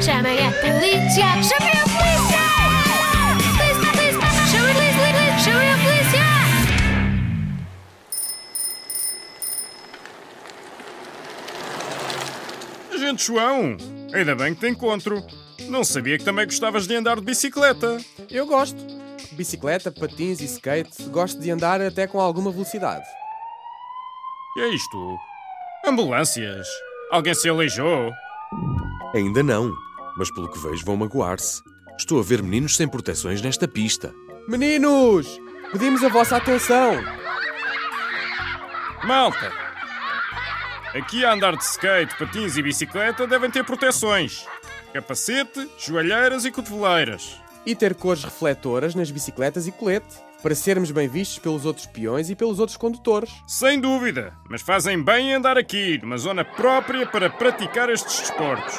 Chamem a polícia! Chamem a polícia! Polícia, polícia! Chamem a polícia! Chamem a polícia! Gente João, ainda bem que te encontro. Não sabia que também gostavas de andar de bicicleta. Eu gosto. Bicicleta, patins e skate, gosto de andar até com alguma velocidade. E é isto? Ambulâncias? Alguém se aleijou? Ainda não, mas pelo que vejo vão magoar-se. Estou a ver meninos sem proteções nesta pista. Meninos! Pedimos a vossa atenção! Malta! Aqui a andar de skate, patins e bicicleta devem ter proteções. Capacete, joelheiras e cotoveleiras. E ter cores refletoras nas bicicletas e colete, para sermos bem vistos pelos outros peões e pelos outros condutores. Sem dúvida, mas fazem bem em andar aqui, numa zona própria para praticar estes desportos.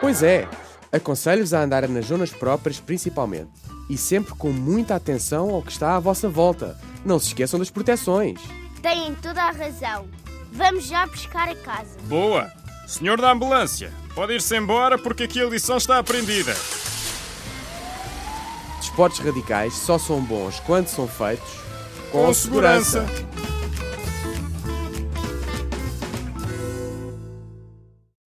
Pois é, aconselho-vos a andar nas zonas próprias principalmente. E sempre com muita atenção ao que está à vossa volta. Não se esqueçam das proteções. Têm toda a razão. Vamos já pescar a casa. Boa! Senhor da ambulância, pode ir-se embora porque aqui a lição está aprendida. Desportos radicais só são bons quando são feitos Com segurança.